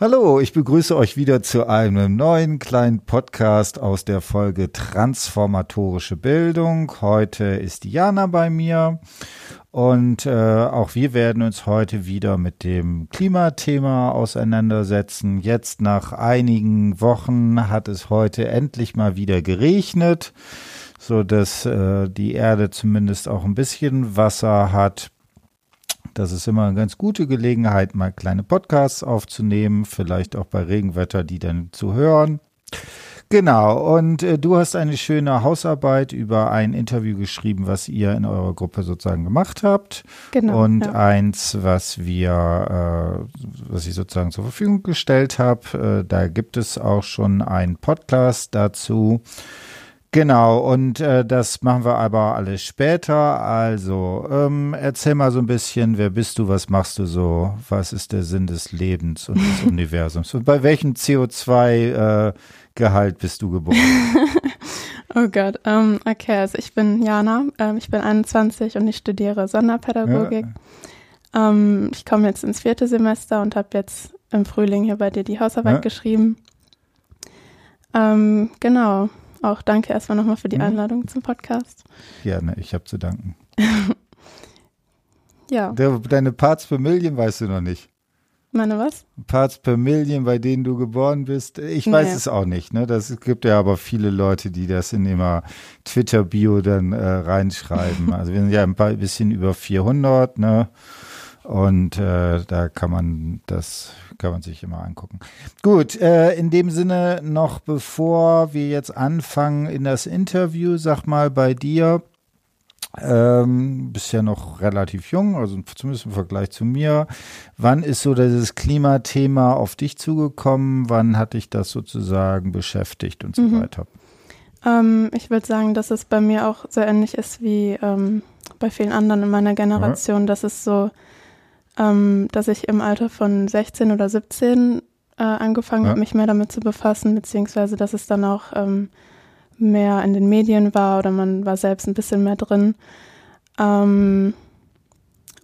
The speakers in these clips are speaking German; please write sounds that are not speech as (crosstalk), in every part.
Hallo, ich begrüße euch wieder zu einem neuen kleinen Podcast aus der Folge Transformatorische Bildung. Heute ist Diana bei mir und äh, auch wir werden uns heute wieder mit dem Klimathema auseinandersetzen. Jetzt nach einigen Wochen hat es heute endlich mal wieder geregnet, so dass äh, die Erde zumindest auch ein bisschen Wasser hat. Das ist immer eine ganz gute Gelegenheit, mal kleine Podcasts aufzunehmen, vielleicht auch bei Regenwetter die dann zu hören. Genau, und äh, du hast eine schöne Hausarbeit über ein Interview geschrieben, was ihr in eurer Gruppe sozusagen gemacht habt. Genau. Und ja. eins, was wir, äh, was ich sozusagen zur Verfügung gestellt habe. Äh, da gibt es auch schon einen Podcast dazu. Genau, und äh, das machen wir aber alles später. Also, ähm, erzähl mal so ein bisschen, wer bist du, was machst du so, was ist der Sinn des Lebens und des (laughs) Universums? Und bei welchem CO2-Gehalt äh, bist du geboren? (laughs) oh Gott, ähm, okay, also ich bin Jana, ähm, ich bin 21 und ich studiere Sonderpädagogik. Ja. Ähm, ich komme jetzt ins vierte Semester und habe jetzt im Frühling hier bei dir die Hausarbeit ja. geschrieben. Ähm, genau. Auch danke erstmal nochmal für die Einladung zum Podcast. Gerne, ich habe zu danken. (laughs) ja. Deine Parts per Million weißt du noch nicht. Meine was? Parts per Million, bei denen du geboren bist. Ich weiß nee. es auch nicht. Ne? Das gibt ja aber viele Leute, die das in immer Twitter-Bio dann äh, reinschreiben. (laughs) also wir sind ja ein paar, bisschen über 400. Ne? Und äh, da kann man das kann man sich immer angucken. Gut, äh, in dem Sinne noch bevor wir jetzt anfangen in das Interview, sag mal bei dir, ähm, bist ja noch relativ jung, also zumindest im Vergleich zu mir. Wann ist so dieses Klimathema auf dich zugekommen? Wann hat dich das sozusagen beschäftigt und so mhm. weiter? Ähm, ich würde sagen, dass es bei mir auch so ähnlich ist wie ähm, bei vielen anderen in meiner Generation, ja. dass es so ähm, dass ich im Alter von 16 oder 17 äh, angefangen ja. habe, mich mehr damit zu befassen, beziehungsweise dass es dann auch ähm, mehr in den Medien war oder man war selbst ein bisschen mehr drin. Ähm,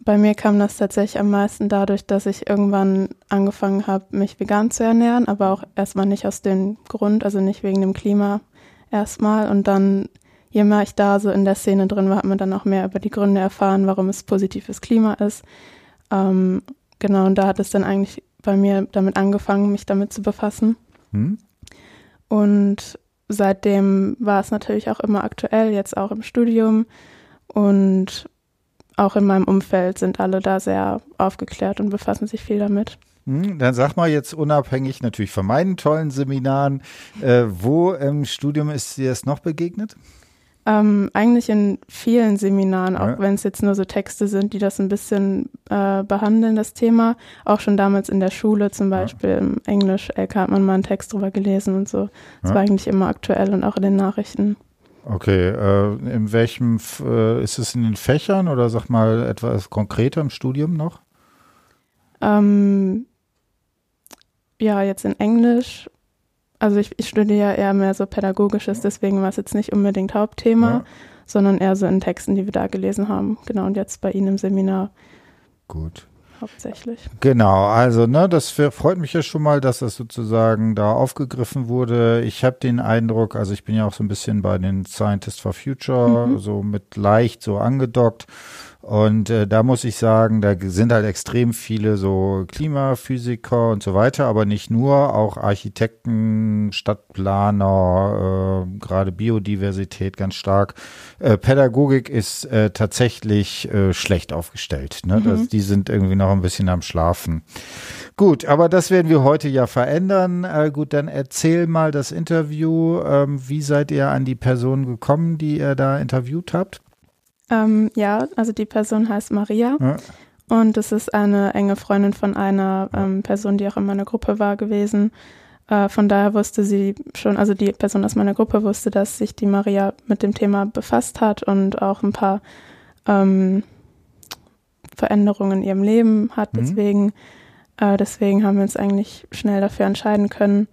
bei mir kam das tatsächlich am meisten dadurch, dass ich irgendwann angefangen habe, mich vegan zu ernähren, aber auch erstmal nicht aus dem Grund, also nicht wegen dem Klima erstmal. Und dann, je mehr ich da so in der Szene drin war, hat man dann auch mehr über die Gründe erfahren, warum es positives Klima ist. Ähm, genau, und da hat es dann eigentlich bei mir damit angefangen, mich damit zu befassen. Hm. Und seitdem war es natürlich auch immer aktuell, jetzt auch im Studium. Und auch in meinem Umfeld sind alle da sehr aufgeklärt und befassen sich viel damit. Hm, dann sag mal jetzt unabhängig natürlich von meinen tollen Seminaren, äh, wo im Studium ist dir das noch begegnet? Ähm, eigentlich in vielen Seminaren, auch ja. wenn es jetzt nur so Texte sind, die das ein bisschen äh, behandeln, das Thema. Auch schon damals in der Schule zum Beispiel, ja. im Englisch, LK hat man mal einen Text drüber gelesen und so. Das ja. war eigentlich immer aktuell und auch in den Nachrichten. Okay, äh, in welchem, äh, ist es in den Fächern oder sag mal etwas konkreter im Studium noch? Ähm, ja, jetzt in Englisch also ich, ich studiere ja eher mehr so pädagogisches, deswegen war es jetzt nicht unbedingt Hauptthema, ja. sondern eher so in Texten, die wir da gelesen haben. Genau, und jetzt bei Ihnen im Seminar. Gut. Hauptsächlich. Genau, also ne, das freut mich ja schon mal, dass das sozusagen da aufgegriffen wurde. Ich habe den Eindruck, also ich bin ja auch so ein bisschen bei den Scientists for Future mhm. so mit leicht so angedockt und äh, da muss ich sagen, da sind halt extrem viele so Klimaphysiker und so weiter, aber nicht nur, auch Architekten, Stadtplaner, äh, gerade Biodiversität ganz stark. Äh, Pädagogik ist äh, tatsächlich äh, schlecht aufgestellt. Ne? Mhm. Das, die sind irgendwie noch ein bisschen am Schlafen. Gut, aber das werden wir heute ja verändern. Äh, gut, dann erzähl mal das Interview. Ähm, wie seid ihr an die Person gekommen, die ihr da interviewt habt? Ähm, ja, also die Person heißt Maria. Ja. Und es ist eine enge Freundin von einer ähm, Person, die auch in meiner Gruppe war gewesen. Äh, von daher wusste sie schon, also die Person aus meiner Gruppe wusste, dass sich die Maria mit dem Thema befasst hat und auch ein paar ähm, Veränderungen in ihrem Leben hat. Mhm. Deswegen, äh, deswegen haben wir uns eigentlich schnell dafür entscheiden können.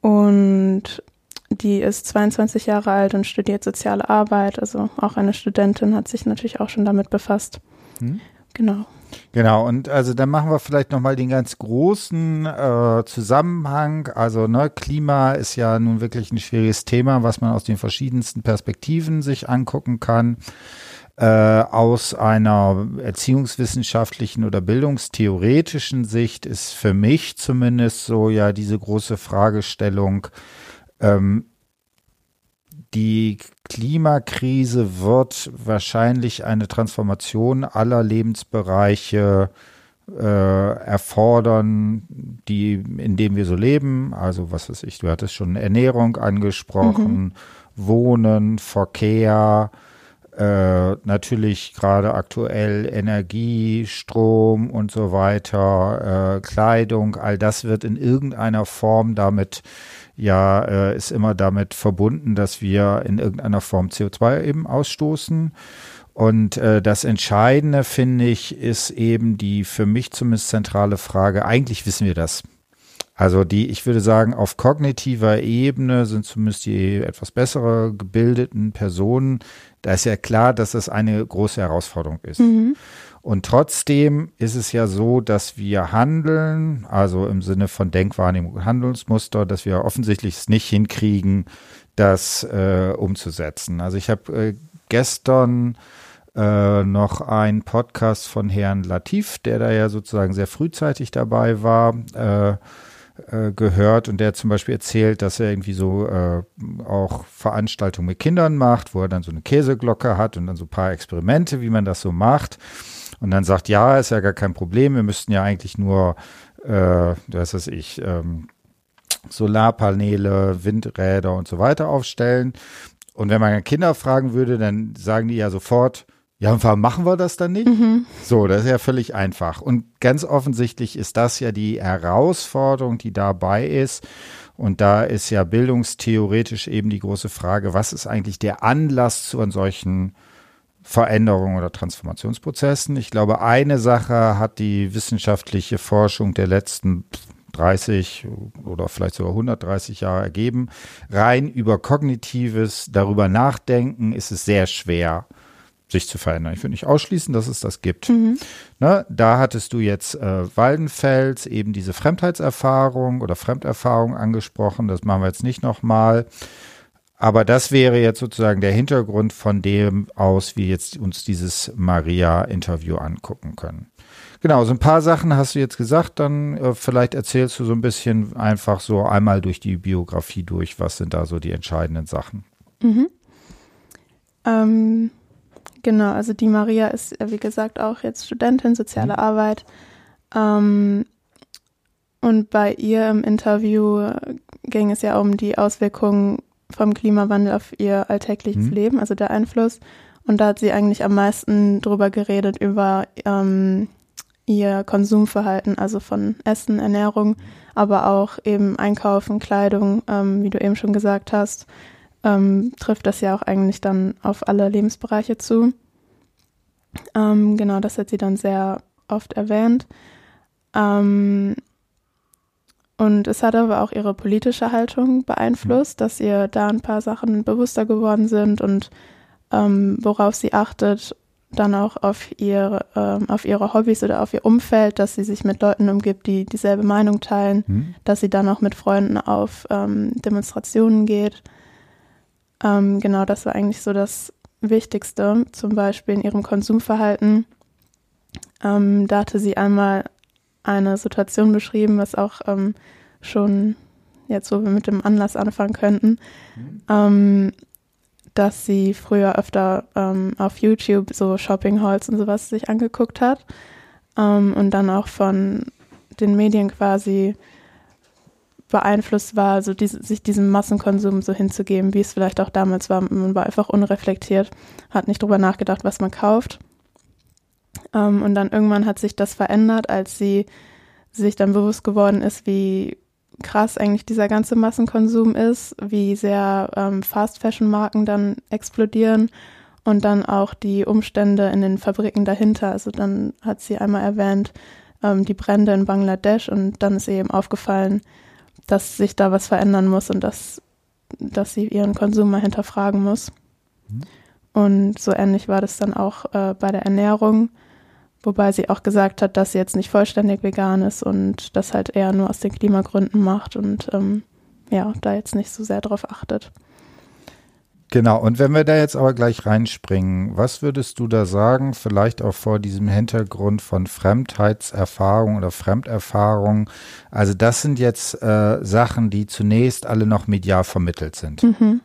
Und die ist 22 Jahre alt und studiert soziale Arbeit, also auch eine Studentin, hat sich natürlich auch schon damit befasst. Hm. Genau. Genau, und also dann machen wir vielleicht nochmal den ganz großen äh, Zusammenhang. Also ne, Klima ist ja nun wirklich ein schwieriges Thema, was man aus den verschiedensten Perspektiven sich angucken kann. Äh, aus einer erziehungswissenschaftlichen oder bildungstheoretischen Sicht ist für mich zumindest so ja diese große Fragestellung, ähm, die Klimakrise wird wahrscheinlich eine Transformation aller Lebensbereiche äh, erfordern, die, in dem wir so leben. Also was weiß ich, du hattest schon Ernährung angesprochen, mhm. Wohnen, Verkehr, äh, natürlich gerade aktuell Energie, Strom und so weiter, äh, Kleidung, all das wird in irgendeiner Form damit ja äh, ist immer damit verbunden, dass wir in irgendeiner Form CO2 eben ausstoßen. Und äh, das Entscheidende, finde ich, ist eben die für mich zumindest zentrale Frage, eigentlich wissen wir das. Also die, ich würde sagen, auf kognitiver Ebene sind zumindest die etwas bessere gebildeten Personen, da ist ja klar, dass das eine große Herausforderung ist. Mhm. Und trotzdem ist es ja so, dass wir handeln, also im Sinne von Denkwahrnehmung Handlungsmuster, dass wir offensichtlich es nicht hinkriegen, das äh, umzusetzen. Also ich habe äh, gestern äh, noch einen Podcast von Herrn Latif, der da ja sozusagen sehr frühzeitig dabei war, äh, äh, gehört und der zum Beispiel erzählt, dass er irgendwie so äh, auch Veranstaltungen mit Kindern macht, wo er dann so eine Käseglocke hat und dann so ein paar Experimente, wie man das so macht und dann sagt, ja, ist ja gar kein Problem, wir müssten ja eigentlich nur, äh, das ist ich, ähm, Solarpaneele, Windräder und so weiter aufstellen. Und wenn man Kinder fragen würde, dann sagen die ja sofort, ja, und warum machen wir das dann nicht? Mhm. So, das ist ja völlig einfach. Und ganz offensichtlich ist das ja die Herausforderung, die dabei ist. Und da ist ja bildungstheoretisch eben die große Frage, was ist eigentlich der Anlass zu solchen Veränderungen oder Transformationsprozessen. Ich glaube, eine Sache hat die wissenschaftliche Forschung der letzten 30 oder vielleicht sogar 130 Jahre ergeben. Rein über kognitives darüber nachdenken ist es sehr schwer, sich zu verändern. Ich würde nicht ausschließen, dass es das gibt. Mhm. Ne, da hattest du jetzt äh, Waldenfels eben diese Fremdheitserfahrung oder Fremderfahrung angesprochen. Das machen wir jetzt nicht nochmal. Aber das wäre jetzt sozusagen der Hintergrund von dem aus, wie jetzt uns dieses Maria-Interview angucken können. Genau, so ein paar Sachen hast du jetzt gesagt, dann äh, vielleicht erzählst du so ein bisschen einfach so einmal durch die Biografie durch, was sind da so die entscheidenden Sachen. Mhm. Ähm, genau, also die Maria ist, wie gesagt, auch jetzt Studentin soziale mhm. Arbeit. Ähm, und bei ihr im Interview ging es ja um die Auswirkungen vom Klimawandel auf ihr alltägliches mhm. Leben, also der Einfluss. Und da hat sie eigentlich am meisten drüber geredet, über ähm, ihr Konsumverhalten, also von Essen, Ernährung, aber auch eben Einkaufen, Kleidung, ähm, wie du eben schon gesagt hast, ähm, trifft das ja auch eigentlich dann auf alle Lebensbereiche zu. Ähm, genau, das hat sie dann sehr oft erwähnt. Ähm, und es hat aber auch ihre politische Haltung beeinflusst, dass ihr da ein paar Sachen bewusster geworden sind und ähm, worauf sie achtet, dann auch auf, ihr, ähm, auf ihre Hobbys oder auf ihr Umfeld, dass sie sich mit Leuten umgibt, die dieselbe Meinung teilen, mhm. dass sie dann auch mit Freunden auf ähm, Demonstrationen geht. Ähm, genau, das war eigentlich so das Wichtigste, zum Beispiel in ihrem Konsumverhalten. Ähm, da hatte sie einmal eine Situation beschrieben, was auch ähm, schon jetzt, wo wir mit dem Anlass anfangen könnten, mhm. ähm, dass sie früher öfter ähm, auf YouTube so Shopping Halls und sowas sich angeguckt hat ähm, und dann auch von den Medien quasi beeinflusst war, so diese, sich diesem Massenkonsum so hinzugeben, wie es vielleicht auch damals war. Man war einfach unreflektiert, hat nicht drüber nachgedacht, was man kauft. Ähm, und dann irgendwann hat sich das verändert, als sie sich dann bewusst geworden ist, wie krass eigentlich dieser ganze Massenkonsum ist, wie sehr ähm, Fast-Fashion-Marken dann explodieren und dann auch die Umstände in den Fabriken dahinter. Also dann hat sie einmal erwähnt, ähm, die Brände in Bangladesch und dann ist ihr eben aufgefallen, dass sich da was verändern muss und dass, dass sie ihren Konsum mal hinterfragen muss. Mhm. Und so ähnlich war das dann auch äh, bei der Ernährung. Wobei sie auch gesagt hat, dass sie jetzt nicht vollständig vegan ist und das halt eher nur aus den Klimagründen macht und ähm, ja, da jetzt nicht so sehr drauf achtet. Genau, und wenn wir da jetzt aber gleich reinspringen, was würdest du da sagen, vielleicht auch vor diesem Hintergrund von Fremdheitserfahrung oder Fremderfahrung? Also das sind jetzt äh, Sachen, die zunächst alle noch medial vermittelt sind. Mhm.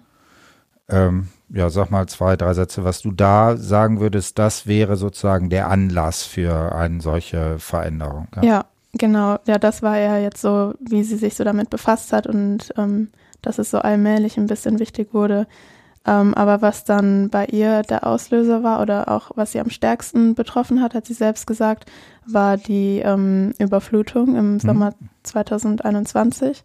Ähm, ja, sag mal zwei, drei Sätze, was du da sagen würdest, das wäre sozusagen der Anlass für eine solche Veränderung. Ja, ja genau. Ja, das war ja jetzt so, wie sie sich so damit befasst hat und ähm, dass es so allmählich ein bisschen wichtig wurde ähm, aber was dann bei ihr der Auslöser war oder auch was sie am stärksten betroffen hat, hat sie selbst gesagt, war die ähm, Überflutung im mhm. Sommer 2021,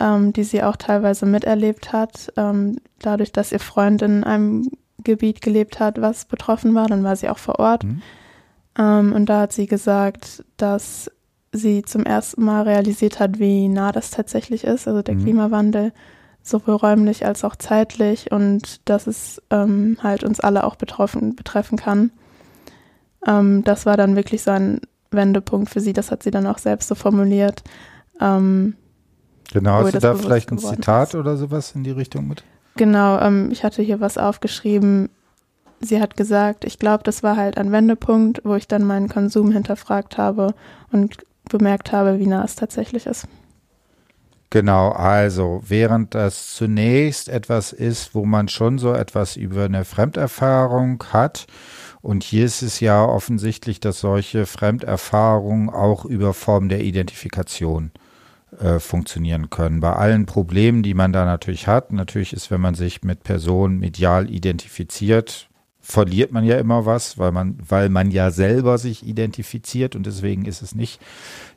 ähm, die sie auch teilweise miterlebt hat. Ähm, dadurch, dass ihr Freund in einem Gebiet gelebt hat, was betroffen war, dann war sie auch vor Ort. Mhm. Ähm, und da hat sie gesagt, dass sie zum ersten Mal realisiert hat, wie nah das tatsächlich ist, also der mhm. Klimawandel sowohl räumlich als auch zeitlich und dass es ähm, halt uns alle auch betroffen, betreffen kann. Ähm, das war dann wirklich so ein Wendepunkt für sie, das hat sie dann auch selbst so formuliert. Ähm, genau, hast du da vielleicht ein Zitat ist. oder sowas in die Richtung mit? Genau, ähm, ich hatte hier was aufgeschrieben. Sie hat gesagt, ich glaube, das war halt ein Wendepunkt, wo ich dann meinen Konsum hinterfragt habe und bemerkt habe, wie nah es tatsächlich ist. Genau, also während das zunächst etwas ist, wo man schon so etwas über eine Fremderfahrung hat, und hier ist es ja offensichtlich, dass solche Fremderfahrungen auch über Formen der Identifikation äh, funktionieren können. Bei allen Problemen, die man da natürlich hat, natürlich ist, wenn man sich mit Personen medial identifiziert, verliert man ja immer was, weil man, weil man ja selber sich identifiziert und deswegen ist es nicht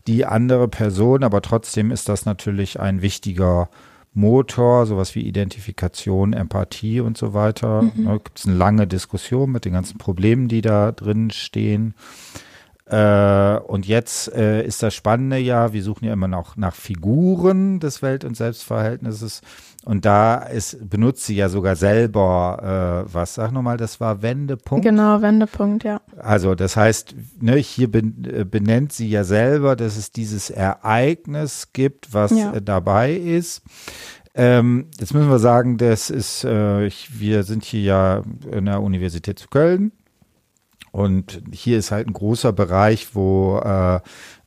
die andere Person, aber trotzdem ist das natürlich ein wichtiger Motor, sowas wie Identifikation, Empathie und so weiter. Mhm. Da gibt es eine lange Diskussion mit den ganzen Problemen, die da drin stehen. Äh, und jetzt äh, ist das Spannende ja, wir suchen ja immer noch nach Figuren des Welt- und Selbstverhältnisses. Und da ist, benutzt sie ja sogar selber, äh, was sag nochmal, das war Wendepunkt. Genau, Wendepunkt, ja. Also das heißt, ne, hier äh, benennt sie ja selber, dass es dieses Ereignis gibt, was ja. äh, dabei ist. Ähm, jetzt müssen wir sagen, das ist, äh, ich, wir sind hier ja in der Universität zu Köln und hier ist halt ein großer Bereich, wo äh,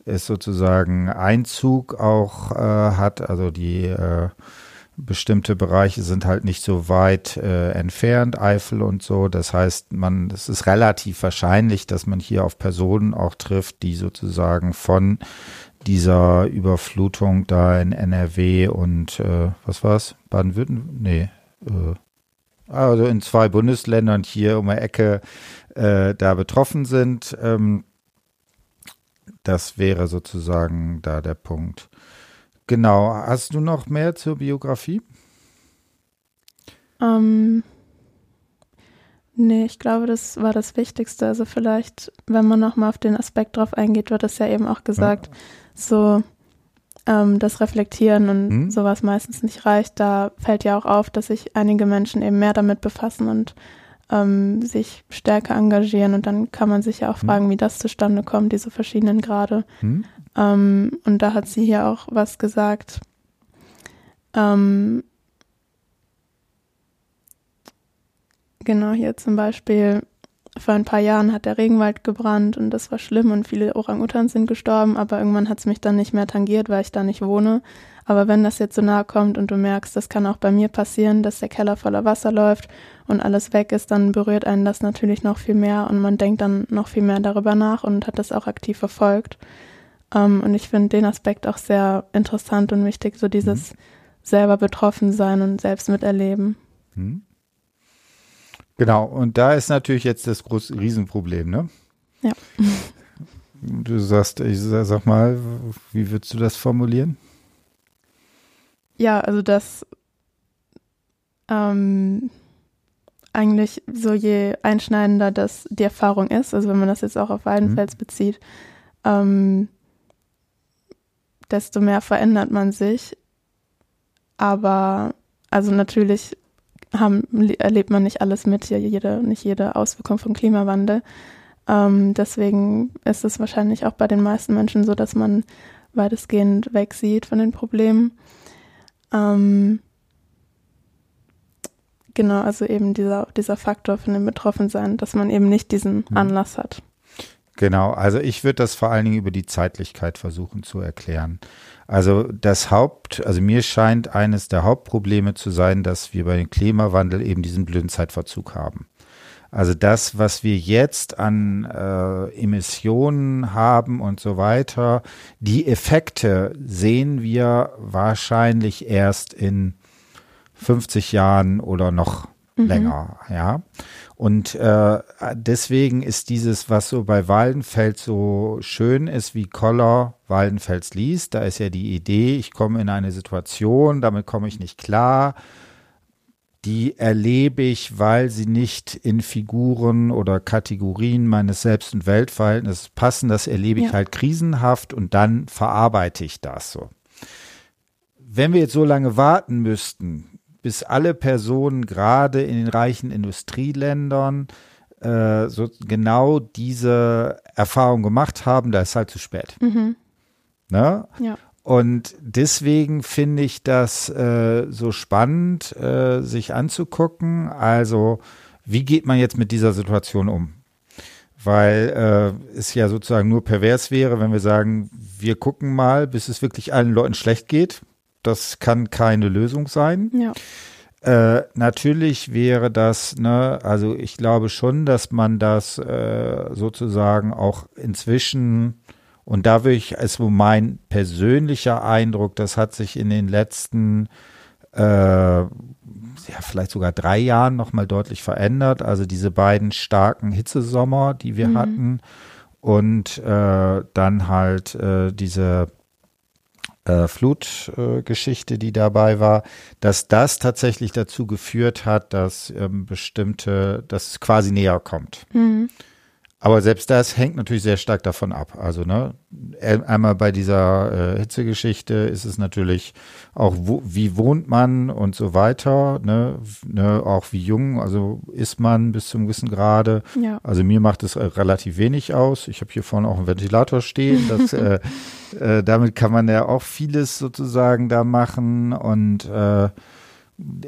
es sozusagen Einzug auch äh, hat, also die äh, bestimmte Bereiche sind halt nicht so weit äh, entfernt, Eifel und so. Das heißt, man, es ist relativ wahrscheinlich, dass man hier auf Personen auch trifft, die sozusagen von dieser Überflutung da in NRW und äh, was war's? Baden-Württemberg? Nee. Äh, also in zwei Bundesländern hier um die Ecke äh, da betroffen sind. Ähm, das wäre sozusagen da der Punkt. Genau. Hast du noch mehr zur Biografie? Ähm, nee, ich glaube, das war das Wichtigste. Also vielleicht, wenn man nochmal auf den Aspekt drauf eingeht, wird das ja eben auch gesagt, ja. so ähm, das Reflektieren und hm? sowas meistens nicht reicht. Da fällt ja auch auf, dass sich einige Menschen eben mehr damit befassen und ähm, sich stärker engagieren. Und dann kann man sich ja auch hm? fragen, wie das zustande kommt, diese verschiedenen Grade. Hm? Ähm, und da hat sie hier auch was gesagt. Ähm, genau hier zum Beispiel, vor ein paar Jahren hat der Regenwald gebrannt und das war schlimm und viele Orang-Utans sind gestorben, aber irgendwann hat es mich dann nicht mehr tangiert, weil ich da nicht wohne. Aber wenn das jetzt so nahe kommt und du merkst, das kann auch bei mir passieren, dass der Keller voller Wasser läuft und alles weg ist, dann berührt einen das natürlich noch viel mehr und man denkt dann noch viel mehr darüber nach und hat das auch aktiv verfolgt. Um, ähm, und ich finde den Aspekt auch sehr interessant und wichtig, so dieses mhm. selber betroffen sein und selbst miterleben. Mhm. Genau, und da ist natürlich jetzt das große Riesenproblem, ne? Ja. (laughs) Du sagst, ich sag mal, wie würdest du das formulieren? Ja, also das ähm, eigentlich so je einschneidender das die Erfahrung ist, also wenn man das jetzt auch auf Weidenfels mhm. bezieht, ähm, desto mehr verändert man sich. Aber also natürlich haben, erlebt man nicht alles mit, jede, nicht jede Auswirkung vom Klimawandel. Ähm, deswegen ist es wahrscheinlich auch bei den meisten Menschen so, dass man weitestgehend wegsieht von den Problemen. Ähm, genau, also eben dieser, dieser Faktor von dem Betroffensein, dass man eben nicht diesen mhm. Anlass hat. Genau, also ich würde das vor allen Dingen über die Zeitlichkeit versuchen zu erklären. Also das Haupt, also mir scheint eines der Hauptprobleme zu sein, dass wir bei dem Klimawandel eben diesen blöden Zeitverzug haben. Also das, was wir jetzt an äh, Emissionen haben und so weiter, die Effekte sehen wir wahrscheinlich erst in 50 Jahren oder noch mhm. länger, ja. Und äh, deswegen ist dieses, was so bei Waldenfels so schön ist, wie Koller Waldenfels liest, da ist ja die Idee, ich komme in eine Situation, damit komme ich nicht klar, die erlebe ich, weil sie nicht in Figuren oder Kategorien meines Selbst- und Weltverhältnisses passen, das erlebe ich ja. halt krisenhaft und dann verarbeite ich das so. Wenn wir jetzt so lange warten müssten, bis alle Personen gerade in den reichen Industrieländern äh, so genau diese Erfahrung gemacht haben, da ist halt zu spät. Mhm. Ne? Ja. Und deswegen finde ich das äh, so spannend, äh, sich anzugucken. Also, wie geht man jetzt mit dieser Situation um? Weil äh, es ja sozusagen nur pervers wäre, wenn wir sagen, wir gucken mal, bis es wirklich allen Leuten schlecht geht. Das kann keine Lösung sein. Ja. Äh, natürlich wäre das, ne, also ich glaube schon, dass man das äh, sozusagen auch inzwischen, und da würde ich, ist so mein persönlicher Eindruck, das hat sich in den letzten, äh, ja, vielleicht sogar drei Jahren nochmal deutlich verändert. Also diese beiden starken Hitzesommer, die wir mhm. hatten, und äh, dann halt äh, diese äh, Flutgeschichte, äh, die dabei war, dass das tatsächlich dazu geführt hat, dass ähm, bestimmte, dass es quasi näher kommt. Mhm. Aber selbst das hängt natürlich sehr stark davon ab. Also, ne, einmal bei dieser äh, Hitzegeschichte ist es natürlich auch, wo, wie wohnt man und so weiter, ne, ne, auch wie jung, also ist man bis zum gewissen Grade. Ja. Also mir macht es äh, relativ wenig aus. Ich habe hier vorne auch einen Ventilator stehen. Das, (laughs) äh, äh, damit kann man ja auch vieles sozusagen da machen und äh,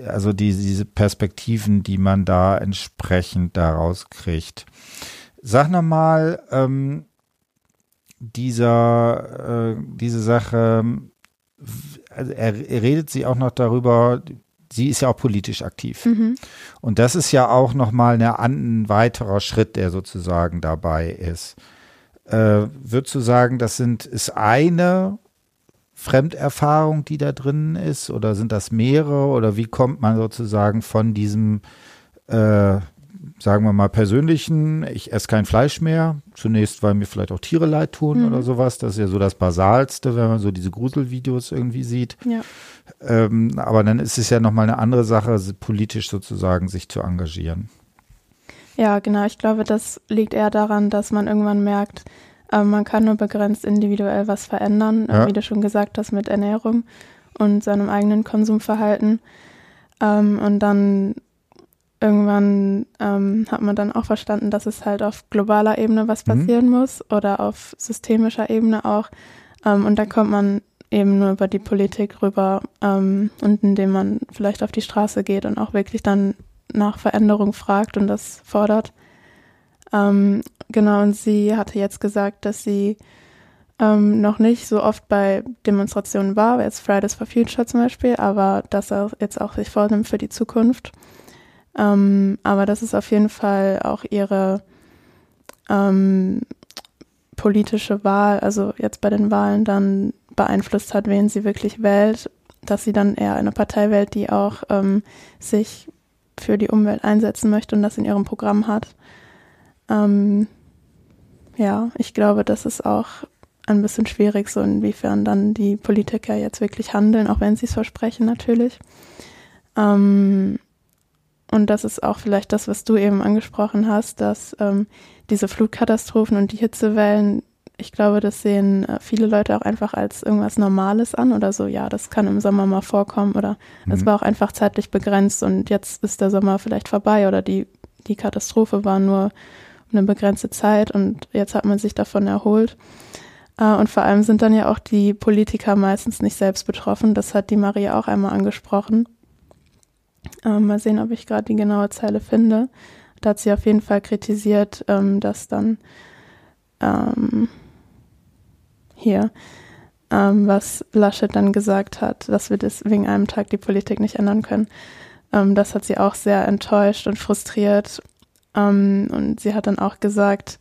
also die, diese Perspektiven, die man da entsprechend daraus kriegt. Sag nochmal, ähm, dieser, äh, diese Sache, also er, er, redet sie auch noch darüber, sie ist ja auch politisch aktiv. Mhm. Und das ist ja auch nochmal ein weiterer Schritt, der sozusagen dabei ist. Äh, würdest du sagen, das sind, ist eine Fremderfahrung, die da drin ist, oder sind das mehrere, oder wie kommt man sozusagen von diesem äh, sagen wir mal, persönlichen, ich esse kein Fleisch mehr. Zunächst, weil mir vielleicht auch Tiere leid tun mhm. oder sowas. Das ist ja so das Basalste, wenn man so diese Gruselvideos irgendwie sieht. Ja. Ähm, aber dann ist es ja nochmal eine andere Sache, politisch sozusagen sich zu engagieren. Ja, genau. Ich glaube, das liegt eher daran, dass man irgendwann merkt, äh, man kann nur begrenzt individuell was verändern, ja. wie du schon gesagt hast, mit Ernährung und seinem eigenen Konsumverhalten. Ähm, und dann irgendwann ähm, hat man dann auch verstanden, dass es halt auf globaler Ebene was mhm. passieren mhm. muss oder auf systemischer Ebene auch. Ähm, und da kommt man eben nur über die Politik rüber ähm, und indem man vielleicht auf die Straße geht und auch wirklich dann nach Veränderung fragt und das fordert. Ähm, genau, und sie hatte jetzt gesagt, dass sie ähm, noch nicht so oft bei Demonstrationen war, jetzt Fridays for Future zum Beispiel, aber dass er jetzt auch sich vornimmt für die Zukunft. Ähm, aber das ist auf jeden Fall auch ihre ähm, politische Wahl, also jetzt bei den Wahlen dann beeinflusst hat, wen sie wirklich wählt, dass sie dann eher eine Partei wählt, die auch ähm, sich für die Umwelt einsetzen möchte und das in ihrem Programm hat. Ähm, ja, ich glaube, das ist auch ein bisschen schwierig, so inwiefern dann die Politiker jetzt wirklich handeln, auch wenn sie es versprechen natürlich. Ähm, und das ist auch vielleicht das, was du eben angesprochen hast, dass ähm, diese Flutkatastrophen und die Hitzewellen, ich glaube, das sehen äh, viele Leute auch einfach als irgendwas Normales an oder so, ja, das kann im Sommer mal vorkommen oder mhm. es war auch einfach zeitlich begrenzt und jetzt ist der Sommer vielleicht vorbei oder die, die Katastrophe war nur eine begrenzte Zeit und jetzt hat man sich davon erholt. Äh, und vor allem sind dann ja auch die Politiker meistens nicht selbst betroffen. Das hat die Maria auch einmal angesprochen. Ähm, mal sehen, ob ich gerade die genaue Zeile finde. Da hat sie auf jeden Fall kritisiert, ähm, dass dann ähm, hier, ähm, was Laschet dann gesagt hat, dass wir das wegen einem Tag die Politik nicht ändern können. Ähm, das hat sie auch sehr enttäuscht und frustriert. Ähm, und sie hat dann auch gesagt,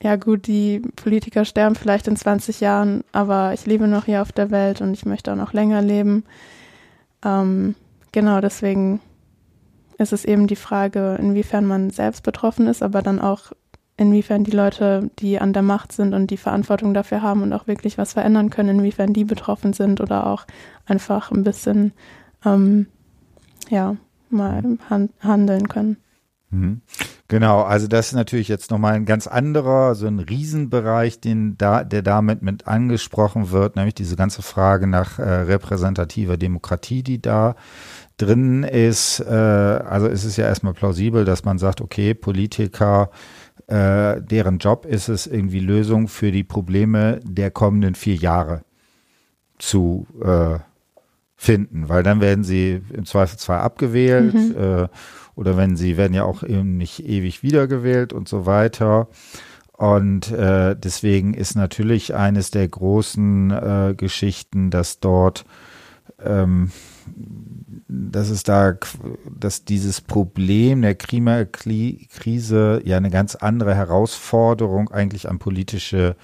ja gut, die Politiker sterben vielleicht in 20 Jahren, aber ich lebe noch hier auf der Welt und ich möchte auch noch länger leben. Ähm, genau, deswegen ist es eben die Frage, inwiefern man selbst betroffen ist, aber dann auch inwiefern die Leute, die an der Macht sind und die Verantwortung dafür haben und auch wirklich was verändern können, inwiefern die betroffen sind oder auch einfach ein bisschen, ähm, ja, mal hand handeln können. Mhm. Genau, also das ist natürlich jetzt nochmal ein ganz anderer, so ein Riesenbereich, den da, der damit mit angesprochen wird, nämlich diese ganze Frage nach äh, repräsentativer Demokratie, die da drin ist. Äh, also es ist ja erstmal plausibel, dass man sagt, okay, Politiker, äh, deren Job ist es, irgendwie Lösungen für die Probleme der kommenden vier Jahre zu äh, finden, weil dann werden sie im Zweifelsfall abgewählt. Mhm. Äh, oder wenn sie werden ja auch eben nicht ewig wiedergewählt und so weiter. Und äh, deswegen ist natürlich eines der großen äh, Geschichten, dass dort, ähm, dass es da, dass dieses Problem der Klimakrise ja eine ganz andere Herausforderung eigentlich an politische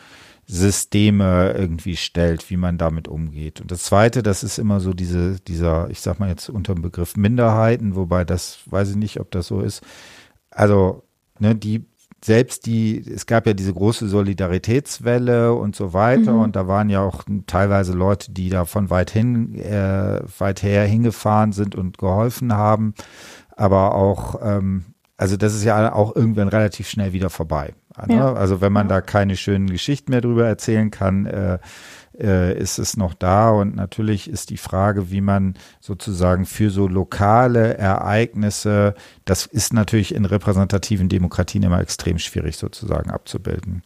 Systeme irgendwie stellt, wie man damit umgeht. Und das Zweite, das ist immer so diese, dieser, ich sag mal jetzt unter dem Begriff Minderheiten, wobei das, weiß ich nicht, ob das so ist. Also, ne, die, selbst die, es gab ja diese große Solidaritätswelle und so weiter mhm. und da waren ja auch teilweise Leute, die da von weit hin, äh, weit her hingefahren sind und geholfen haben, aber auch, ähm, also das ist ja auch irgendwann relativ schnell wieder vorbei. Ne? Ja. Also wenn man da keine schönen Geschichten mehr drüber erzählen kann, äh, äh, ist es noch da. Und natürlich ist die Frage, wie man sozusagen für so lokale Ereignisse, das ist natürlich in repräsentativen Demokratien immer extrem schwierig sozusagen abzubilden.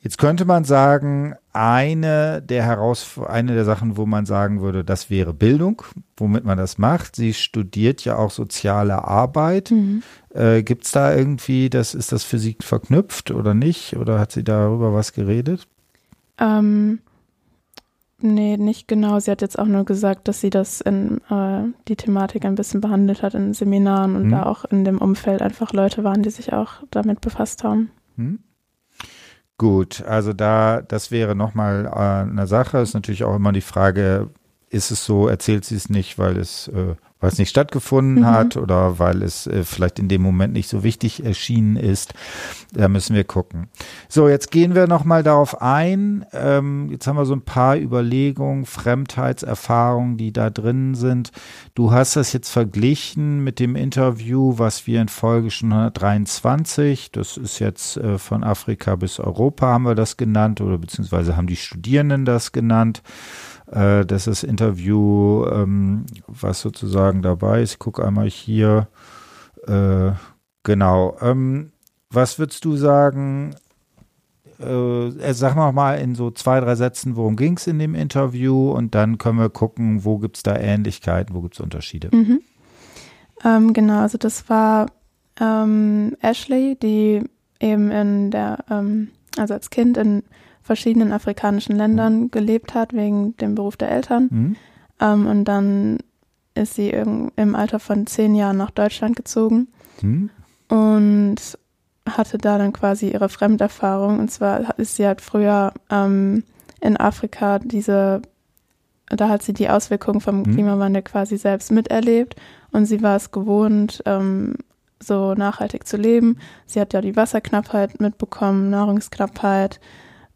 Jetzt könnte man sagen, eine der Heraus eine der Sachen, wo man sagen würde, das wäre Bildung, womit man das macht. Sie studiert ja auch soziale Arbeit. Mhm. Äh, Gibt es da irgendwie, das ist das für Sie verknüpft oder nicht? Oder hat sie darüber was geredet? Ähm, nee, nicht genau. Sie hat jetzt auch nur gesagt, dass sie das in äh, die Thematik ein bisschen behandelt hat in Seminaren und mhm. da auch in dem Umfeld einfach Leute waren, die sich auch damit befasst haben. Mhm. Gut, also da, das wäre nochmal äh, eine Sache. Ist natürlich auch immer die Frage, ist es so, erzählt sie es nicht, weil es äh, weil es nicht stattgefunden mhm. hat oder weil es äh, vielleicht in dem Moment nicht so wichtig erschienen ist. Da müssen wir gucken. So, jetzt gehen wir nochmal darauf ein. Ähm, jetzt haben wir so ein paar Überlegungen, Fremdheitserfahrungen, die da drin sind. Du hast das jetzt verglichen mit dem Interview, was wir in Folge schon 123, das ist jetzt äh, von Afrika bis Europa, haben wir das genannt oder beziehungsweise haben die Studierenden das genannt. Äh, das ist das Interview, ähm, was sozusagen dabei ist. Ich gucke einmal hier. Äh, genau. Ähm, was würdest du sagen? Äh, sag mal mal in so zwei, drei Sätzen, worum ging es in dem Interview und dann können wir gucken, wo gibt es da Ähnlichkeiten, wo gibt es Unterschiede. Mhm. Ähm, genau, also das war ähm, Ashley, die eben in der, ähm, also als Kind in verschiedenen afrikanischen Ländern mhm. gelebt hat, wegen dem Beruf der Eltern. Mhm. Ähm, und dann ist sie im Alter von zehn Jahren nach Deutschland gezogen mhm. und hatte da dann quasi ihre Fremderfahrung. Und zwar ist sie halt früher ähm, in Afrika diese, da hat sie die Auswirkungen vom mhm. Klimawandel quasi selbst miterlebt und sie war es gewohnt, ähm, so nachhaltig zu leben. Sie hat ja die Wasserknappheit mitbekommen, Nahrungsknappheit,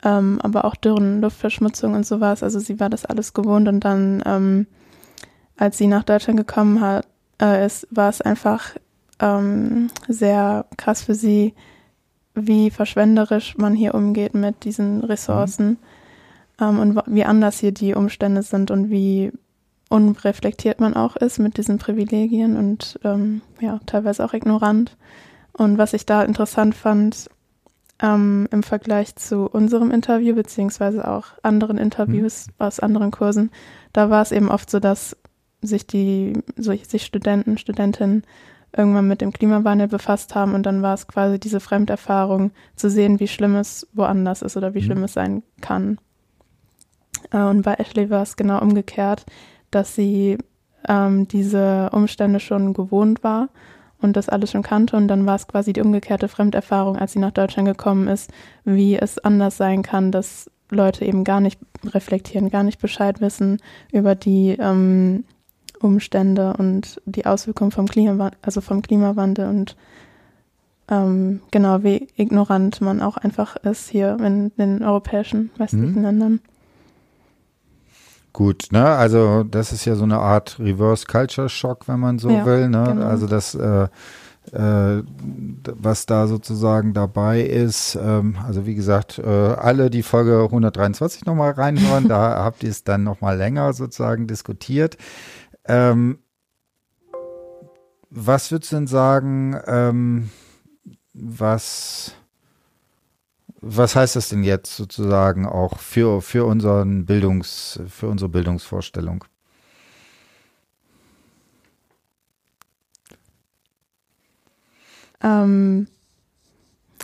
ähm, aber auch Dürren, Luftverschmutzung und sowas. Also sie war das alles gewohnt und dann, ähm, als sie nach Deutschland gekommen hat, äh, ist, war es einfach ähm, sehr krass für sie, wie verschwenderisch man hier umgeht mit diesen Ressourcen mhm. und wie anders hier die Umstände sind und wie unreflektiert man auch ist mit diesen Privilegien und ähm, ja, teilweise auch ignorant. Und was ich da interessant fand, ähm, im Vergleich zu unserem Interview, beziehungsweise auch anderen Interviews mhm. aus anderen Kursen, da war es eben oft so, dass sich die, so, sich Studenten, Studentinnen irgendwann mit dem Klimawandel befasst haben und dann war es quasi diese Fremderfahrung zu sehen, wie schlimm es woanders ist oder wie mhm. schlimm es sein kann. Äh, und bei Ashley war es genau umgekehrt, dass sie ähm, diese Umstände schon gewohnt war und das alles schon kannte. Und dann war es quasi die umgekehrte Fremderfahrung, als sie nach Deutschland gekommen ist, wie es anders sein kann, dass Leute eben gar nicht reflektieren, gar nicht Bescheid wissen über die ähm, Umstände und die Auswirkungen vom Klimawandel, also vom Klimawandel und ähm, genau wie ignorant man auch einfach ist hier in den europäischen westlichen mhm. Ländern. Gut, ne, also das ist ja so eine Art Reverse Culture Shock, wenn man so ja, will, ne? Genau. Also das äh, äh, was da sozusagen dabei ist. Ähm, also wie gesagt, äh, alle die Folge 123 nochmal reinhören, da (laughs) habt ihr es dann nochmal länger sozusagen diskutiert. Ähm, was würdest du denn sagen, ähm, was was heißt das denn jetzt sozusagen auch für, für unseren Bildungs, für unsere Bildungsvorstellung? Ähm,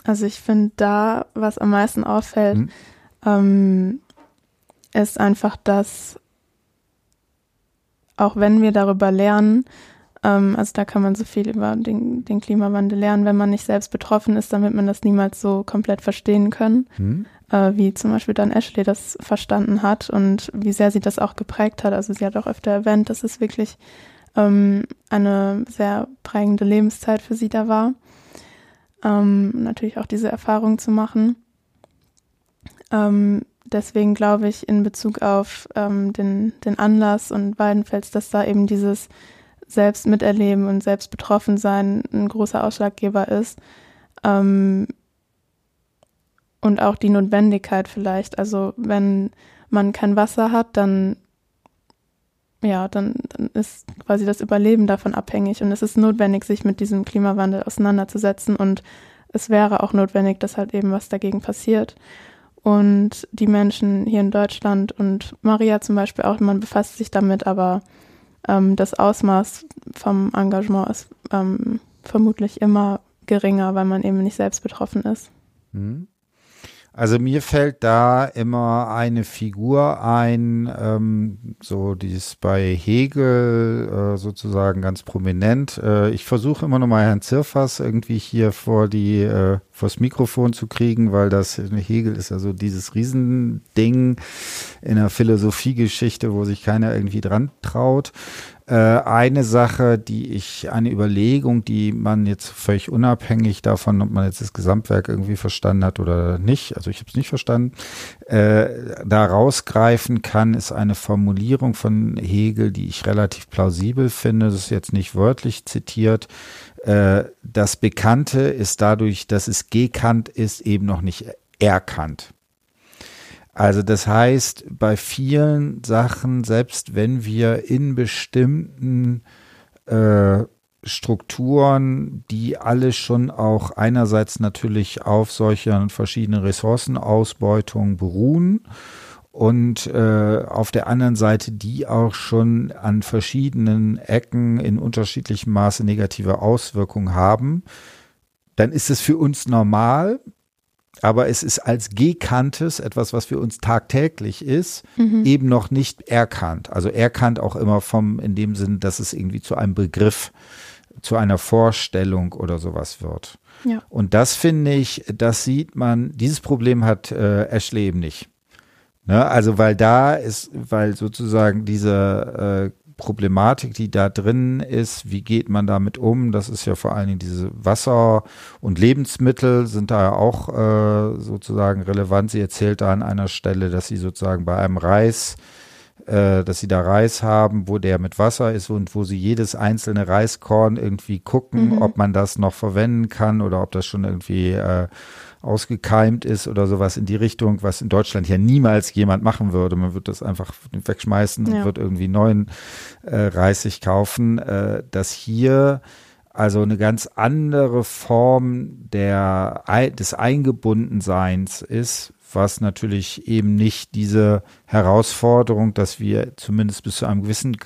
also ich finde da, was am meisten auffällt, hm. ähm, ist einfach, dass auch wenn wir darüber lernen, also da kann man so viel über den, den, Klimawandel lernen. Wenn man nicht selbst betroffen ist, dann wird man das niemals so komplett verstehen können, hm. äh, wie zum Beispiel dann Ashley das verstanden hat und wie sehr sie das auch geprägt hat. Also sie hat auch öfter erwähnt, dass es wirklich ähm, eine sehr prägende Lebenszeit für sie da war. Ähm, natürlich auch diese Erfahrung zu machen. Ähm, deswegen glaube ich in Bezug auf ähm, den, den Anlass und Weidenfels, dass da eben dieses selbst miterleben und selbst betroffen sein ein großer Ausschlaggeber ist. Ähm, und auch die Notwendigkeit vielleicht. Also wenn man kein Wasser hat, dann ja, dann, dann ist quasi das Überleben davon abhängig und es ist notwendig, sich mit diesem Klimawandel auseinanderzusetzen und es wäre auch notwendig, dass halt eben was dagegen passiert. Und die Menschen hier in Deutschland und Maria zum Beispiel auch, man befasst sich damit, aber ähm, das Ausmaß vom Engagement ist ähm, vermutlich immer geringer, weil man eben nicht selbst betroffen ist. Mhm. Also mir fällt da immer eine Figur ein, ähm, so die ist bei Hegel äh, sozusagen ganz prominent. Äh, ich versuche immer noch mal Herrn Zirfers irgendwie hier vor die äh, vors Mikrofon zu kriegen, weil das Hegel ist ja so dieses Riesending in der Philosophiegeschichte, wo sich keiner irgendwie dran traut. Äh, eine Sache, die ich, eine Überlegung, die man jetzt völlig unabhängig davon, ob man jetzt das Gesamtwerk irgendwie verstanden hat oder nicht, also ich habe es nicht verstanden, äh, da rausgreifen kann, ist eine Formulierung von Hegel, die ich relativ plausibel finde. Das ist jetzt nicht wörtlich zitiert. Äh, das Bekannte ist dadurch, dass es gekannt ist, eben noch nicht erkannt. Also das heißt, bei vielen Sachen, selbst wenn wir in bestimmten äh, Strukturen, die alle schon auch einerseits natürlich auf solchen verschiedenen Ressourcenausbeutungen beruhen und äh, auf der anderen Seite die auch schon an verschiedenen Ecken in unterschiedlichem Maße negative Auswirkungen haben, dann ist es für uns normal, aber es ist als gekanntes, etwas, was für uns tagtäglich ist, mhm. eben noch nicht erkannt. Also erkannt auch immer vom, in dem Sinn, dass es irgendwie zu einem Begriff, zu einer Vorstellung oder sowas wird. Ja. Und das finde ich, das sieht man, dieses Problem hat äh, Ashley eben nicht. Ne? Also weil da ist, weil sozusagen diese äh, Problematik, die da drin ist, wie geht man damit um? Das ist ja vor allen Dingen diese Wasser- und Lebensmittel sind da ja auch äh, sozusagen relevant. Sie erzählt da an einer Stelle, dass sie sozusagen bei einem Reis äh, dass sie da Reis haben, wo der mit Wasser ist und wo sie jedes einzelne Reiskorn irgendwie gucken, mhm. ob man das noch verwenden kann oder ob das schon irgendwie äh, ausgekeimt ist oder sowas in die Richtung, was in Deutschland ja niemals jemand machen würde. Man wird das einfach wegschmeißen ja. und wird irgendwie neuen äh, Reis sich kaufen. Äh, dass hier also eine ganz andere Form der, des Eingebundenseins ist, was natürlich eben nicht diese Herausforderung, dass wir zumindest bis zu einem gewissen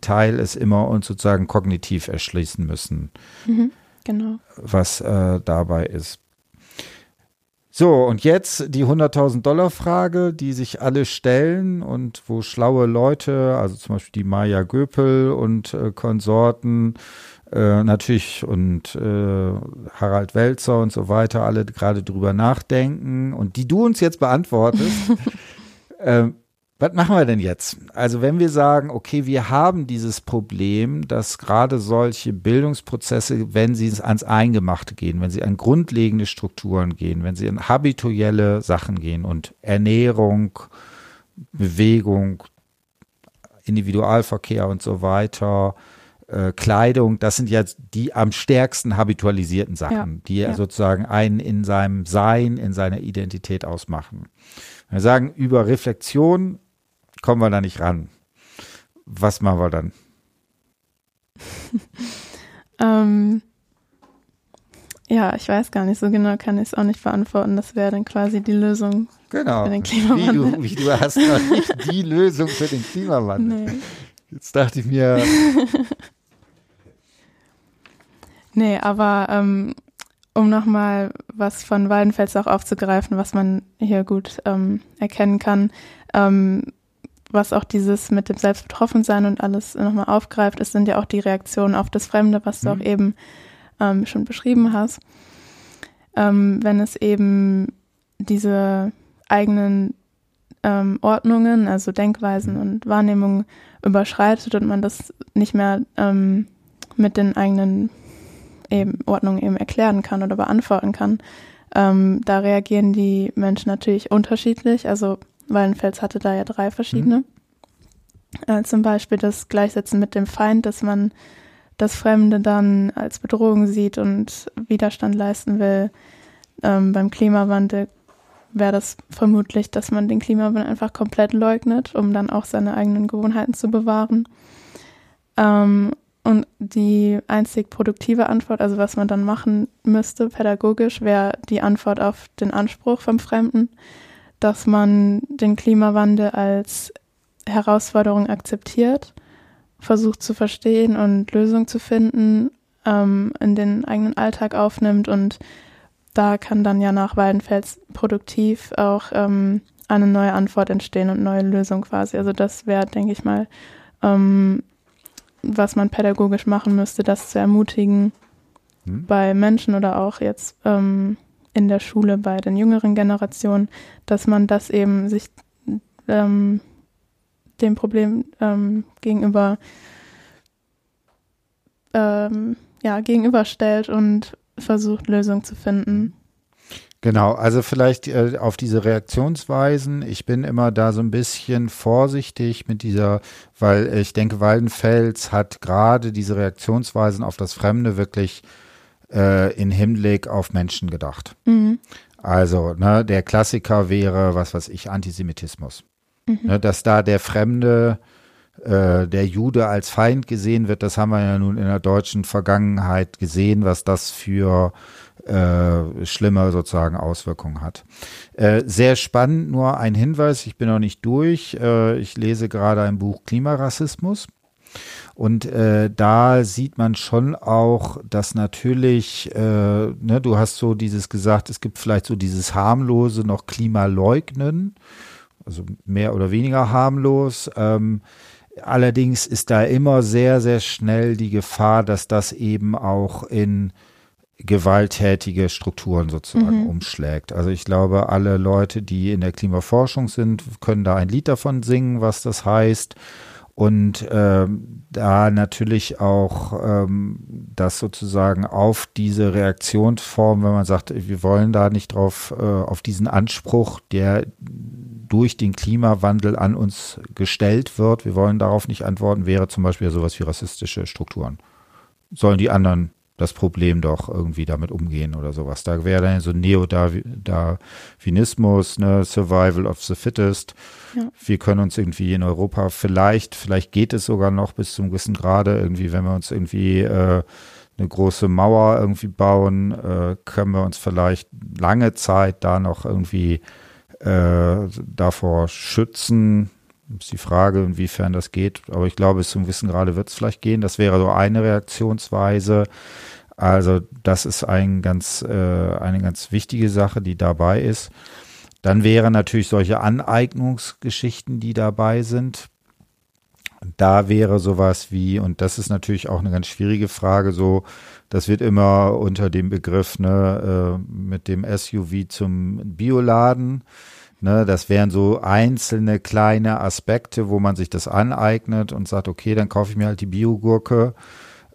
Teil es immer uns sozusagen kognitiv erschließen müssen. Mhm, genau. Was äh, dabei ist. So, und jetzt die 100.000 Dollar Frage, die sich alle stellen und wo schlaue Leute, also zum Beispiel die Maya Göpel und äh, Konsorten, äh, natürlich und äh, Harald Welzer und so weiter, alle gerade drüber nachdenken und die du uns jetzt beantwortest. (laughs) äh, was machen wir denn jetzt? Also wenn wir sagen, okay, wir haben dieses Problem, dass gerade solche Bildungsprozesse, wenn sie ans Eingemachte gehen, wenn sie an grundlegende Strukturen gehen, wenn sie an habituelle Sachen gehen und Ernährung, Bewegung, Individualverkehr und so weiter, äh, Kleidung, das sind jetzt die am stärksten habitualisierten Sachen, ja, die ja. sozusagen einen in seinem Sein, in seiner Identität ausmachen. Wir sagen, über Reflexion kommen wir da nicht ran. Was machen wir dann? (laughs) ähm, ja, ich weiß gar nicht so genau, kann ich es auch nicht beantworten. Das wäre dann quasi die Lösung genau. für den Klimawandel. Wie du, wie du hast noch nicht die (laughs) Lösung für den Klimawandel. Nee. Jetzt dachte ich mir. (laughs) nee, aber ähm, um nochmal was von Waldenfels auch aufzugreifen, was man hier gut ähm, erkennen kann, ähm, was auch dieses mit dem Selbstbetroffensein und alles nochmal aufgreift, es sind ja auch die Reaktionen auf das Fremde, was du mhm. auch eben ähm, schon beschrieben hast. Ähm, wenn es eben diese eigenen ähm, Ordnungen, also Denkweisen und Wahrnehmungen überschreitet und man das nicht mehr ähm, mit den eigenen eben Ordnungen eben erklären kann oder beantworten kann, ähm, da reagieren die Menschen natürlich unterschiedlich. Also Wallenfels hatte da ja drei verschiedene. Mhm. Äh, zum Beispiel das Gleichsetzen mit dem Feind, dass man das Fremde dann als Bedrohung sieht und Widerstand leisten will. Ähm, beim Klimawandel wäre das vermutlich, dass man den Klimawandel einfach komplett leugnet, um dann auch seine eigenen Gewohnheiten zu bewahren. Ähm, und die einzig produktive Antwort, also was man dann machen müsste pädagogisch, wäre die Antwort auf den Anspruch vom Fremden, dass man den Klimawandel als Herausforderung akzeptiert, versucht zu verstehen und Lösungen zu finden, ähm, in den eigenen Alltag aufnimmt und da kann dann ja nach Weidenfels produktiv auch ähm, eine neue Antwort entstehen und neue Lösung quasi. Also das wäre, denke ich mal, ähm, was man pädagogisch machen müsste, das zu ermutigen hm. bei Menschen oder auch jetzt ähm, in der Schule bei den jüngeren Generationen, dass man das eben sich ähm, dem Problem ähm, gegenüber ähm, ja, gegenüberstellt und versucht, Lösungen zu finden. Genau, also vielleicht äh, auf diese Reaktionsweisen. Ich bin immer da so ein bisschen vorsichtig mit dieser, weil ich denke, Waldenfels hat gerade diese Reaktionsweisen auf das Fremde wirklich äh, in Hinblick auf Menschen gedacht. Mhm. Also, ne, der Klassiker wäre, was weiß ich, Antisemitismus. Mhm. Ne, dass da der Fremde, äh, der Jude als Feind gesehen wird, das haben wir ja nun in der deutschen Vergangenheit gesehen, was das für äh, schlimme sozusagen Auswirkungen hat. Äh, sehr spannend, nur ein Hinweis, ich bin noch nicht durch. Äh, ich lese gerade ein Buch Klimarassismus. Und äh, da sieht man schon auch, dass natürlich, äh, ne, du hast so dieses gesagt, es gibt vielleicht so dieses harmlose noch Klimaleugnen, also mehr oder weniger harmlos. Ähm, allerdings ist da immer sehr, sehr schnell die Gefahr, dass das eben auch in gewalttätige Strukturen sozusagen mhm. umschlägt. Also ich glaube, alle Leute, die in der Klimaforschung sind, können da ein Lied davon singen, was das heißt. Und ähm, da natürlich auch ähm, das sozusagen auf diese Reaktionsform, wenn man sagt, wir wollen da nicht drauf, äh, auf diesen Anspruch, der durch den Klimawandel an uns gestellt wird, wir wollen darauf nicht antworten, wäre zum Beispiel sowas wie rassistische Strukturen. Sollen die anderen das Problem doch irgendwie damit umgehen oder sowas. Da wäre dann so Neodarwinismus, ne, Survival of the Fittest. Ja. Wir können uns irgendwie in Europa vielleicht, vielleicht geht es sogar noch bis zum gewissen Grade irgendwie, wenn wir uns irgendwie äh, eine große Mauer irgendwie bauen, äh, können wir uns vielleicht lange Zeit da noch irgendwie äh, davor schützen. Ist die Frage, inwiefern das geht. Aber ich glaube, bis zum Wissen gerade wird es vielleicht gehen. Das wäre so eine Reaktionsweise. Also das ist ein ganz, äh, eine ganz wichtige Sache, die dabei ist. Dann wären natürlich solche Aneignungsgeschichten, die dabei sind. Da wäre sowas wie, und das ist natürlich auch eine ganz schwierige Frage, so, das wird immer unter dem Begriff, ne, äh, mit dem SUV zum Bioladen. Ne, das wären so einzelne kleine Aspekte, wo man sich das aneignet und sagt, okay, dann kaufe ich mir halt die Biogurke.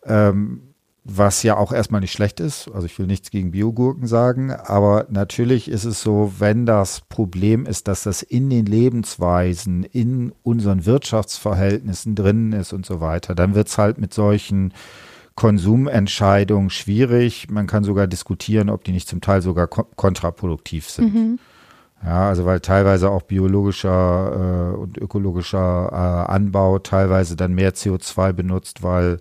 Ähm, was ja auch erstmal nicht schlecht ist. Also ich will nichts gegen Biogurken sagen, aber natürlich ist es so, wenn das Problem ist, dass das in den Lebensweisen, in unseren Wirtschaftsverhältnissen drin ist und so weiter, dann wird es halt mit solchen Konsumentscheidungen schwierig. Man kann sogar diskutieren, ob die nicht zum Teil sogar kontraproduktiv sind. Mhm. Ja, also weil teilweise auch biologischer äh, und ökologischer äh, Anbau teilweise dann mehr CO2 benutzt, weil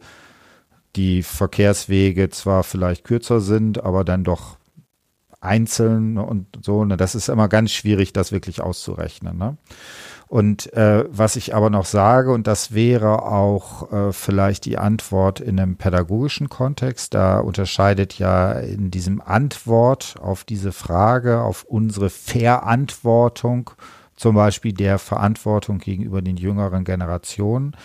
die Verkehrswege zwar vielleicht kürzer sind, aber dann doch einzeln und so. Ne? Das ist immer ganz schwierig, das wirklich auszurechnen. Ne? Und äh, was ich aber noch sage, und das wäre auch äh, vielleicht die Antwort in einem pädagogischen Kontext, da unterscheidet ja in diesem Antwort auf diese Frage, auf unsere Verantwortung zum Beispiel der Verantwortung gegenüber den jüngeren Generationen.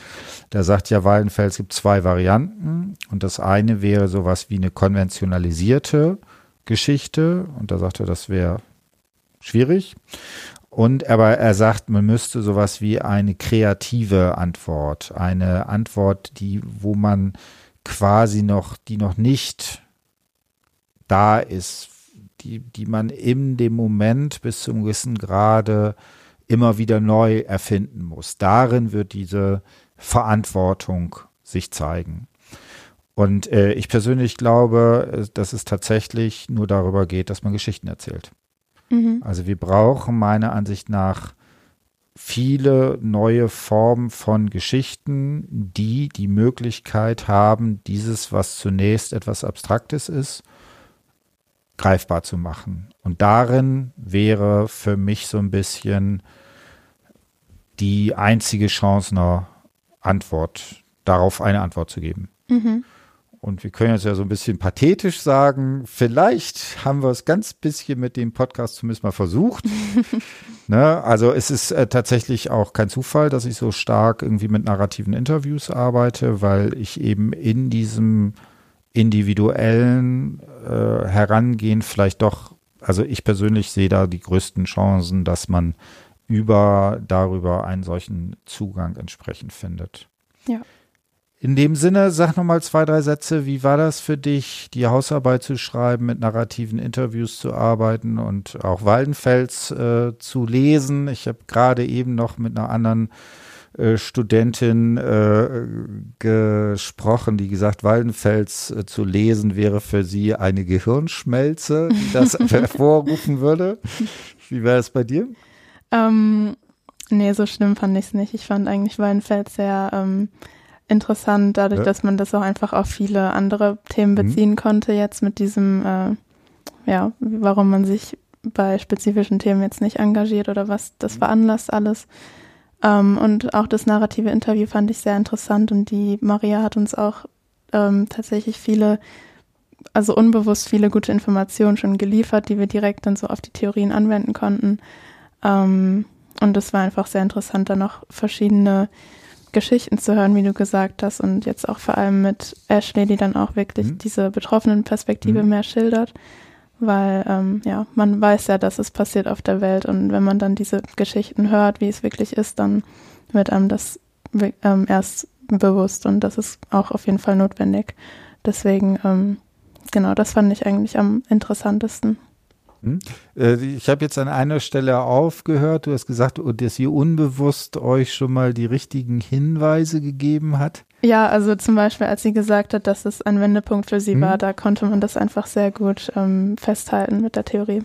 Da sagt ja Wallenfels, es gibt zwei Varianten und das eine wäre sowas wie eine konventionalisierte Geschichte und da sagt er, das wäre schwierig. Und aber er sagt, man müsste sowas wie eine kreative Antwort, eine Antwort, die, wo man quasi noch, die noch nicht da ist, die, die man in dem Moment bis zum gewissen Grade immer wieder neu erfinden muss. Darin wird diese Verantwortung sich zeigen. Und äh, ich persönlich glaube, äh, dass es tatsächlich nur darüber geht, dass man Geschichten erzählt. Mhm. Also wir brauchen meiner Ansicht nach viele neue Formen von Geschichten, die die Möglichkeit haben, dieses, was zunächst etwas Abstraktes ist, greifbar zu machen. Und darin wäre für mich so ein bisschen die einzige Chance, eine Antwort, darauf eine Antwort zu geben. Mhm. Und wir können jetzt ja so ein bisschen pathetisch sagen, vielleicht haben wir es ganz bisschen mit dem Podcast zumindest mal versucht. (laughs) ne? Also es ist äh, tatsächlich auch kein Zufall, dass ich so stark irgendwie mit narrativen Interviews arbeite, weil ich eben in diesem individuellen äh, Herangehen vielleicht doch, also ich persönlich sehe da die größten Chancen, dass man über darüber einen solchen Zugang entsprechend findet. Ja. In dem Sinne, sag noch mal zwei, drei Sätze. Wie war das für dich, die Hausarbeit zu schreiben, mit narrativen Interviews zu arbeiten und auch Waldenfels äh, zu lesen? Ich habe gerade eben noch mit einer anderen äh, Studentin äh, gesprochen, die gesagt, Waldenfels äh, zu lesen wäre für sie eine Gehirnschmelze, die das (laughs) hervorrufen würde. Wie wäre es bei dir? Ähm, nee, so schlimm fand ich es nicht. Ich fand eigentlich Weidenfeld sehr ähm, interessant, dadurch, ja. dass man das auch einfach auf viele andere Themen mhm. beziehen mhm. konnte, jetzt mit diesem, äh, ja, warum man sich bei spezifischen Themen jetzt nicht engagiert oder was das veranlasst alles. Ähm, und auch das narrative Interview fand ich sehr interessant und die Maria hat uns auch ähm, tatsächlich viele, also unbewusst viele gute Informationen schon geliefert, die wir direkt dann so auf die Theorien anwenden konnten. Ähm, und es war einfach sehr interessant, da noch verschiedene Geschichten zu hören, wie du gesagt hast, und jetzt auch vor allem mit Ashley, die dann auch wirklich mhm. diese betroffenen Perspektive mhm. mehr schildert, weil ähm, ja, man weiß ja, dass es passiert auf der Welt und wenn man dann diese Geschichten hört, wie es wirklich ist, dann wird einem das ähm, erst bewusst und das ist auch auf jeden Fall notwendig. Deswegen, ähm, genau, das fand ich eigentlich am interessantesten. Hm? Äh, ich habe jetzt an einer Stelle aufgehört. Du hast gesagt, dass sie unbewusst euch schon mal die richtigen Hinweise gegeben hat. Ja, also zum Beispiel, als sie gesagt hat, dass es ein Wendepunkt für sie hm. war, da konnte man das einfach sehr gut ähm, festhalten mit der Theorie.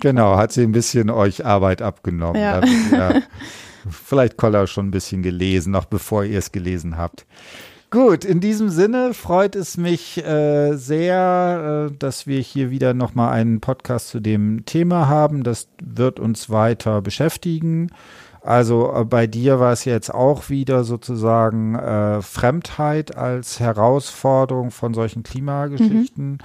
Genau, hat sie ein bisschen euch Arbeit abgenommen. Ja. ja. (laughs) Vielleicht Koller schon ein bisschen gelesen, noch bevor ihr es gelesen habt. Gut, in diesem Sinne freut es mich äh, sehr, äh, dass wir hier wieder nochmal einen Podcast zu dem Thema haben. Das wird uns weiter beschäftigen. Also äh, bei dir war es jetzt auch wieder sozusagen äh, Fremdheit als Herausforderung von solchen Klimageschichten. Mhm.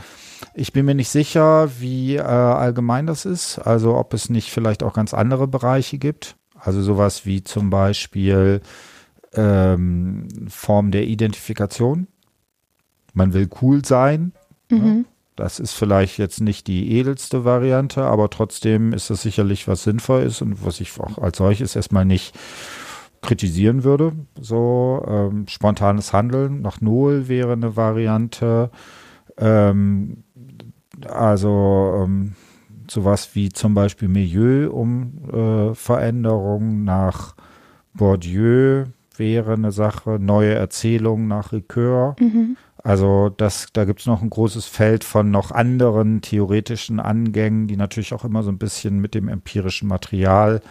Ich bin mir nicht sicher, wie äh, allgemein das ist. Also ob es nicht vielleicht auch ganz andere Bereiche gibt. Also sowas wie zum Beispiel ähm, Form der Identifikation. Man will cool sein. Ne? Mhm. Das ist vielleicht jetzt nicht die edelste Variante, aber trotzdem ist das sicherlich was sinnvoll ist und was ich auch als solches erstmal nicht kritisieren würde. So ähm, spontanes Handeln nach Null wäre eine Variante. Ähm, also ähm, sowas wie zum Beispiel Milieu um äh, Veränderung nach Bourdieu wäre eine Sache, neue Erzählungen nach Ricoeur. Mhm. Also das, da gibt es noch ein großes Feld von noch anderen theoretischen Angängen, die natürlich auch immer so ein bisschen mit dem empirischen Material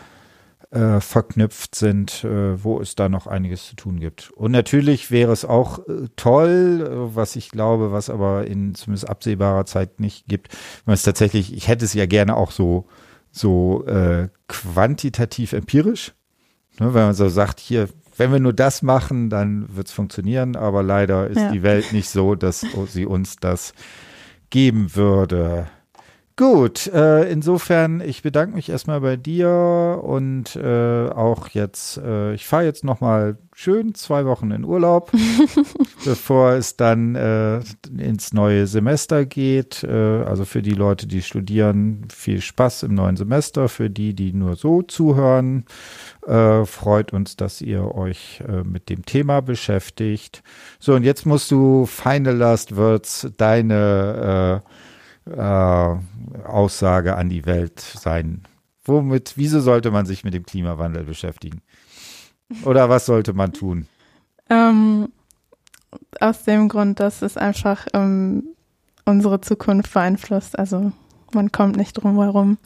äh, verknüpft sind, äh, wo es da noch einiges zu tun gibt. Und natürlich wäre es auch äh, toll, äh, was ich glaube, was aber in zumindest absehbarer Zeit nicht gibt, wenn es tatsächlich, ich hätte es ja gerne auch so, so äh, quantitativ empirisch, ne, wenn man so sagt, hier wenn wir nur das machen, dann wird es funktionieren, aber leider ist ja. die Welt nicht so, dass sie uns das geben würde. Gut, äh, insofern, ich bedanke mich erstmal bei dir und äh, auch jetzt, äh, ich fahre jetzt nochmal schön zwei Wochen in Urlaub, (laughs) bevor es dann äh, ins neue Semester geht. Äh, also für die Leute, die studieren, viel Spaß im neuen Semester. Für die, die nur so zuhören, äh, freut uns, dass ihr euch äh, mit dem Thema beschäftigt. So, und jetzt musst du Final Last Words deine äh, äh, Aussage an die Welt sein. Womit, wieso sollte man sich mit dem Klimawandel beschäftigen? Oder was sollte man tun? Ähm, aus dem Grund, dass es einfach ähm, unsere Zukunft beeinflusst. Also man kommt nicht drum herum.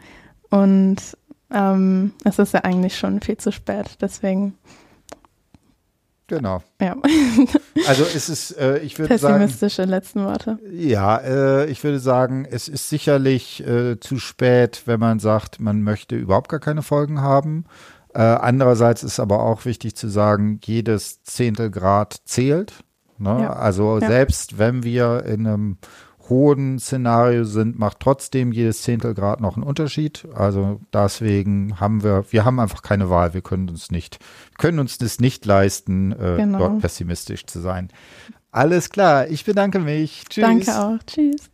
Und ähm, es ist ja eigentlich schon viel zu spät. Deswegen Genau. Ja. (laughs) Also es ist, äh, ich würde sagen. Pessimistische letzten Worte. Ja, äh, ich würde sagen, es ist sicherlich äh, zu spät, wenn man sagt, man möchte überhaupt gar keine Folgen haben. Äh, andererseits ist aber auch wichtig zu sagen, jedes Zehntelgrad zählt. Ne? Ja. Also ja. selbst wenn wir in einem hohen Szenario sind, macht trotzdem jedes Zehntelgrad noch einen Unterschied. Also deswegen haben wir, wir haben einfach keine Wahl. Wir können uns nicht, können uns das nicht leisten, äh, genau. dort pessimistisch zu sein. Alles klar, ich bedanke mich. Tschüss. Danke auch. Tschüss.